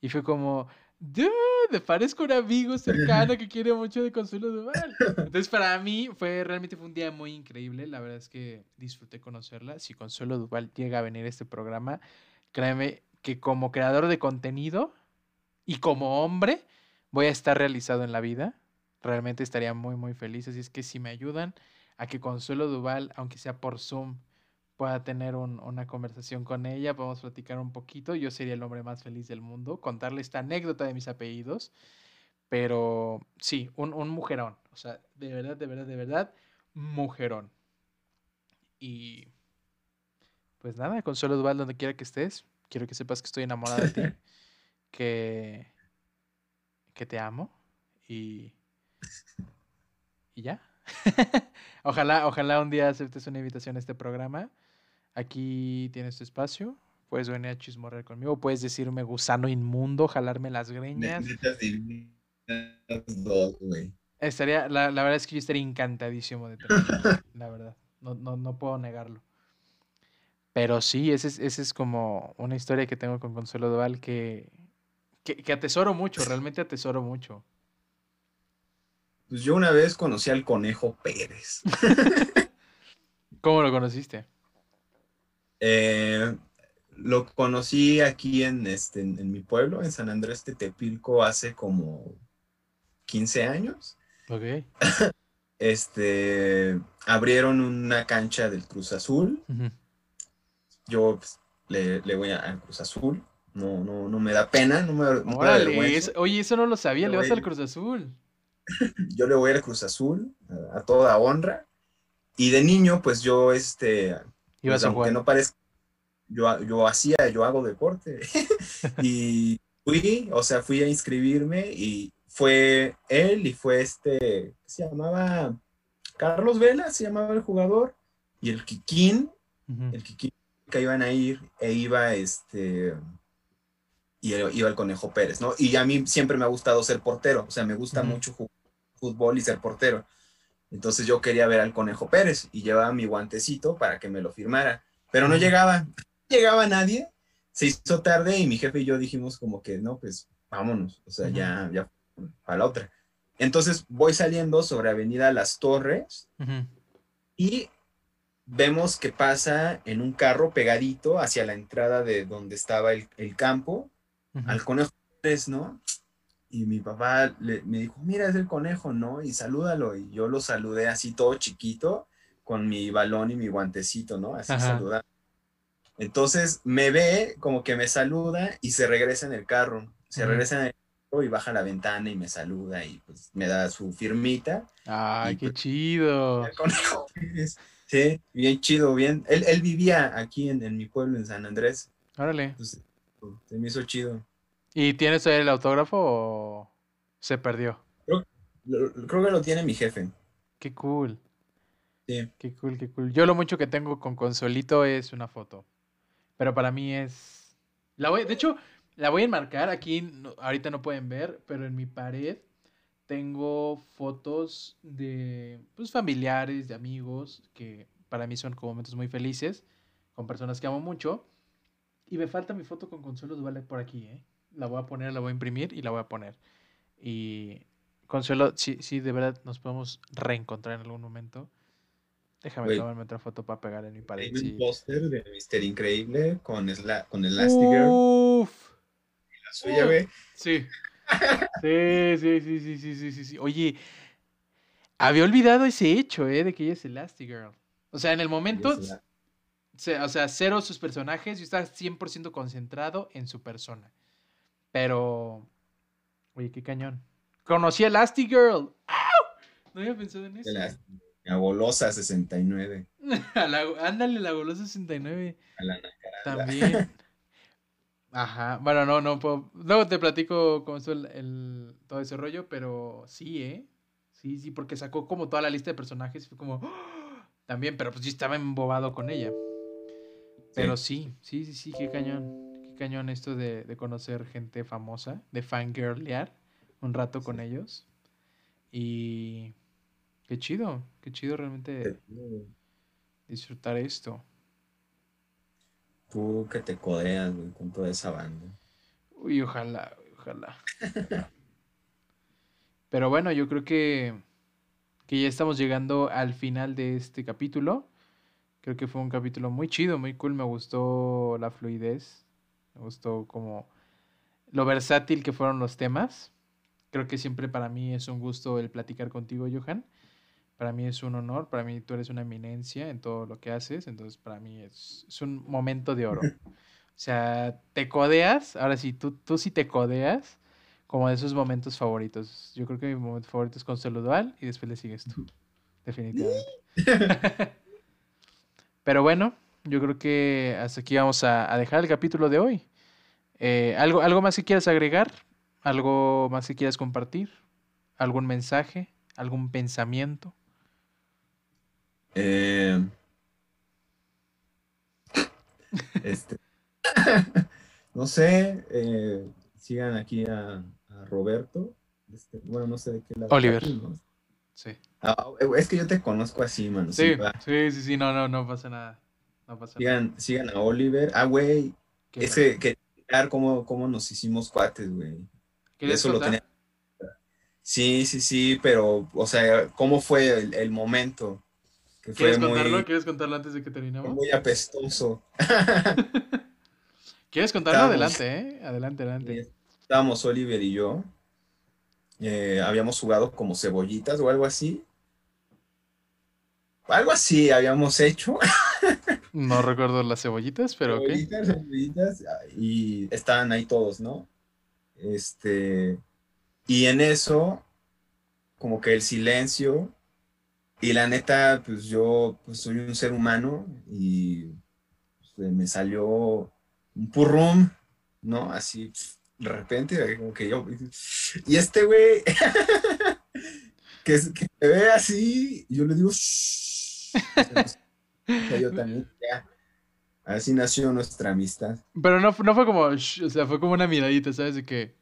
Y fue como, dude, me parezco un amigo cercano que quiere mucho de Consuelo Duval. Entonces para mí fue, realmente fue un día muy increíble. La verdad es que disfruté conocerla. Si Consuelo Duval llega a venir a este programa, créeme que como creador de contenido y como hombre voy a estar realizado en la vida realmente estaría muy, muy feliz. Así es que si me ayudan a que Consuelo Duval, aunque sea por Zoom, pueda tener una conversación con ella, podemos platicar un poquito. Yo sería el hombre más feliz del mundo, contarle esta anécdota de mis apellidos. Pero sí, un, un mujerón. O sea, de verdad, de verdad, de verdad, mujerón. Y pues nada, Consuelo Duval, donde quiera que estés, quiero que sepas que estoy enamorada de ti, que, que te amo y y ya. ojalá, ojalá un día aceptes una invitación a este programa. Aquí tienes tu espacio. Puedes venir a chismorrear conmigo. Puedes decirme gusano inmundo, jalarme las greñas. Estaría, la, la, verdad es que yo estaría encantadísimo de tenerlo, la verdad. No, no, no puedo negarlo. Pero sí, esa es, ese es como una historia que tengo con Consuelo Duval que, que, atesoro mucho, realmente atesoro mucho. Pues yo una vez conocí al Conejo Pérez. ¿Cómo lo conociste? Eh, lo conocí aquí en, este, en, mi pueblo, en San Andrés de Tepilco, hace como 15 años. Ok. este, abrieron una cancha del Cruz Azul. Yo pues, le, voy al Cruz Azul. No, no, no me da pena, no me, da vergüenza. oye, eso no lo sabía, le, vas al Cruz Azul. yo le voy al Cruz Azul, a, toda honra. Y de niño, pues yo, este, pues, aunque no parezca, yo, yo hacía, yo hago deporte. y fui, o sea, fui a inscribirme y fue él y fue este, se llamaba? Carlos Vela, se llamaba el jugador, y el Kikín, el Kikín que iban a ir, e iba este, y iba el Conejo Pérez, ¿no? Y a mí siempre me ha gustado ser portero, o sea, me gusta mucho jugar fútbol y ser portero. Entonces yo quería ver al Conejo Pérez y llevaba mi guantecito para que me lo firmara, pero no llegaba, no llegaba nadie, se hizo tarde y mi jefe y yo dijimos como que no, pues vámonos, o sea, ya, ya para la otra. Entonces voy saliendo sobre Avenida Las Torres y vemos que pasa en un carro pegadito hacia la entrada de donde estaba el, campo, al conejo ¿no? Y mi papá me dijo, mira, es el conejo, ¿no? Y salúdalo. Y yo lo saludé así todo chiquito, con mi balón y mi guantecito, ¿no? Así saludando. Entonces me ve como que me saluda y se regresa en el carro. Se regresa en el y baja la ventana y me saluda y pues me da su firmita. ¡Ay, qué pues, chido! sí, bien chido, bien. Él, vivía aquí en, mi pueblo, en San Andrés. Órale. Entonces, se me hizo chido. ¿Y tienes el autógrafo o se perdió? Creo, creo que lo tiene mi jefe. Qué cool. Sí. Qué cool, qué cool. Yo lo mucho que tengo con Consolito es una foto. Pero para mí es... La voy... De hecho, la voy a enmarcar aquí, ahorita no pueden ver, pero en mi pared tengo fotos de pues, familiares, de amigos, que para mí son como momentos muy felices, con personas que amo mucho. Y me falta mi foto con Consuelo Duval por aquí, ¿eh? La voy a poner, la voy a imprimir y la voy a poner. Y Consuelo, sí, sí, de verdad nos podemos reencontrar en algún momento. Déjame tomarme otra foto para pegar en mi pared. Hay un póster de Mister Increíble con, con Elastigirl. Uf suya, güey. Sí. Sí, sí, sí, sí, sí, sí, sí, Oye, había olvidado ese hecho, ¿eh? De que ella es Elastigirl. O sea, en el momento, o sea, cero sus personajes y está 100% concentrado en su persona. Pero, oye, qué cañón. Conocí a Elastigirl. No había pensado en eso. La golosa 69. ándale, la golosa 69. A la También. Ajá, bueno, no, no puedo. Luego te platico cómo estuvo el, todo ese rollo, pero sí, ¿eh? Sí, sí, porque sacó como toda la lista de personajes y fue como. ¡ah! También, pero pues yo estaba embobado con ella. Pero sí, sí, sí, sí, qué cañón. Cañón esto de, de conocer gente famosa, de fangirlear un rato con ellos. Y. Qué chido, qué chido realmente disfrutar esto. Tú que te codeas, güey, con toda esa banda. Uy, ojalá, ojalá. Pero bueno, yo creo que, que ya estamos llegando al final de este capítulo. Creo que fue un capítulo muy chido, muy cool. Me gustó la fluidez. Me gustó como lo versátil que fueron los temas. Creo que siempre para mí es un gusto el platicar contigo, Johan. Para mí es un honor, para mí tú eres una eminencia en todo lo que haces, entonces para mí es, un momento de oro. O sea, te codeas, ahora sí, tú, tú sí te codeas como de esos momentos favoritos. Yo creo que mi momento favorito es con Dual y después le sigues tú, definitivamente. Pero bueno, yo creo que hasta aquí vamos a, dejar el capítulo de hoy. Eh, ¿algo, ¿Algo más que quieras agregar? ¿Algo más que quieras compartir? ¿Algún mensaje? ¿Algún pensamiento? Eh, este, no sé, eh, sigan aquí a, Roberto. Este, bueno, no sé de qué lado. Oliver. Sí. Ah, es que yo te conozco así, mano. Sí, sí, sí, sí, no, no, no pasa nada. sigan, sigan a Oliver. Ah, güey. Ese que cómo, cómo nos hicimos cuates, güey. Eso lo tenía. Sí, sí, sí, pero, o sea, ¿cómo fue el, momento? ¿Quieres contarlo? ¿Quieres contarlo antes de que terminemos? Muy apestoso. ¿Quieres contarlo? adelante, ¿eh? Adelante, adelante. Estábamos Oliver y yo. Eh, habíamos jugado como cebollitas o algo así. Algo así habíamos hecho. No recuerdo las cebollitas, pero cebollitas, cebollitas, y estaban ahí todos, ¿no? Este, y en eso, como que el silencio, y la neta, pues yo pues soy un ser humano y pues, me salió un purrum, ¿no? Así, de repente, como que yo, y este güey, que, que me ve así, yo le digo, Shh. yo también, ya. Así nació nuestra amistad. Pero no, no fue como, o sea, fue como una miradita, ¿sabes? De que.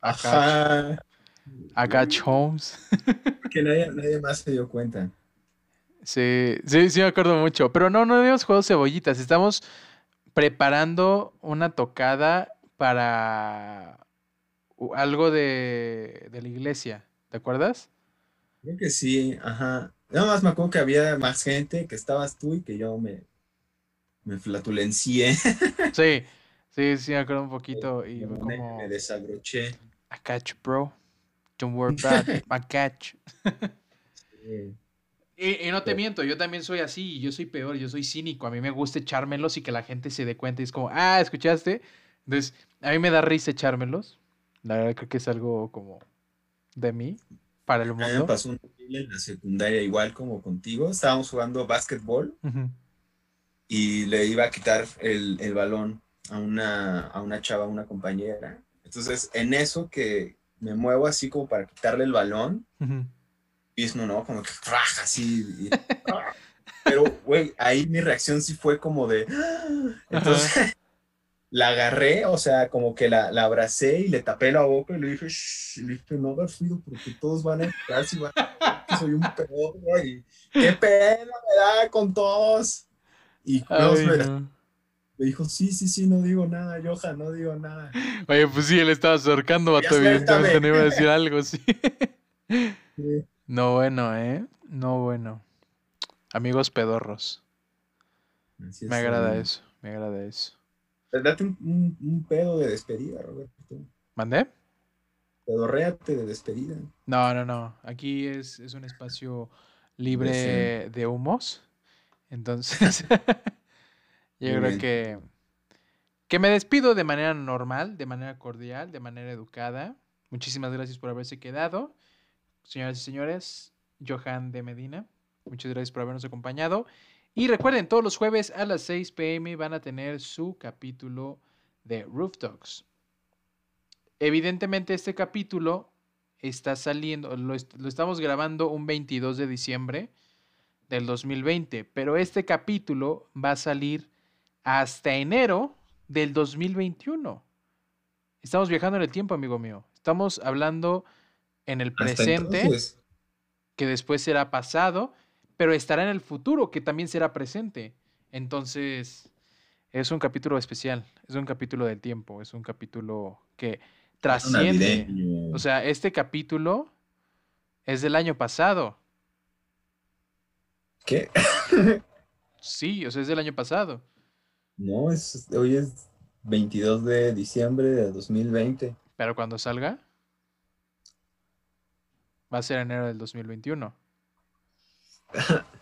Ajá. Acá Holmes. que nadie, nadie, más se dio cuenta. Sí, sí, sí me acuerdo mucho. Pero no, no habíamos jugado cebollitas. Estamos preparando una tocada para algo de, de la iglesia. ¿Te acuerdas? Creo que sí, ajá. Nada más me acuerdo que había más gente, que estabas tú y que yo me, me flatulencié. Sí, sí, sí, me acuerdo un poquito. Y me, como... me desabroché. I catch, bro. Don't worry about it. I catch. Y, no te miento, yo también soy así, yo soy peor, yo soy cínico. A mí me gusta echármelos y que la gente se dé cuenta y es como, ah, ¿escuchaste? Entonces, a mí me da risa echármelos. La verdad creo que es algo como de mí, para el mundo. A mí me pasó un en la secundaria, igual como contigo. Estábamos jugando básquetbol y le iba a quitar el, el balón a una, a una chava, a una compañera. Entonces, en eso que me muevo así como para quitarle el balón, y es no, no, como que raja así. pero, güey, ahí mi reacción sí fue como de. Entonces, la agarré, o sea, como que la, la, abracé y le tapé la boca y le dije, Shh, le dije, no hagas ruido porque todos van a entrar si van a que soy un peor, güey. Qué pena me da con todos. Y me, dijo, sí, sí, sí, no digo nada, Johan, no digo nada. Oye, pues sí, él estaba acercando, vato, evidentemente no iba a decir algo, sí. No bueno, ¿eh? No bueno. Amigos pedorros. me agrada eso, me agrada eso. Date un, un, pedo de despedida, Roberto. ¿Mandé? Pedorréate de despedida. No, no, no. Aquí es, un espacio libre de humos. Entonces, yo creo que, que me despido de manera normal, de manera cordial, de manera educada. Muchísimas gracias por haberse quedado. Señoras y señores, Johan de Medina, muchas gracias por habernos acompañado. Y recuerden, todos los jueves a las 6 pm van a tener su capítulo de Roof Talks. Evidentemente este capítulo está saliendo, lo, estamos grabando un 22 de diciembre del 2020, pero este capítulo va a salir hasta enero del 2021. Estamos viajando en el tiempo, amigo mío. Estamos hablando en el presente, que después será pasado, pero estará en el futuro, que también será presente. Entonces, es un capítulo especial, es un capítulo del tiempo, es un capítulo que trasciende. O sea, este capítulo es del año pasado. ¿Qué? sí, o sea, es del año pasado. No, es, hoy es 22 de diciembre de 2020. Pero cuando salga, va a ser enero del 2021.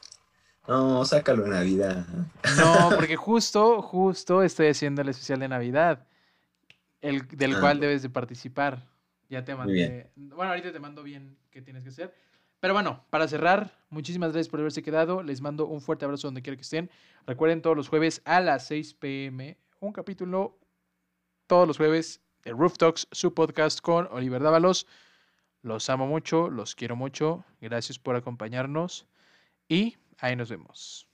No, sácalo en Navidad. No, porque justo, justo estoy haciendo el especial de Navidad, el, del ah, cual debes de participar. Ya te mandé. Bueno, ahorita te mando bien qué tienes que hacer. Pero bueno, para cerrar, muchísimas gracias por haberse quedado. Les mando un fuerte abrazo donde quiera que estén. Recuerden todos los jueves a las 6 pm, un capítulo todos los jueves de Roof Talks, su podcast con Oliver Dávalos. Los amo mucho, los quiero mucho. Gracias por acompañarnos y ahí nos vemos.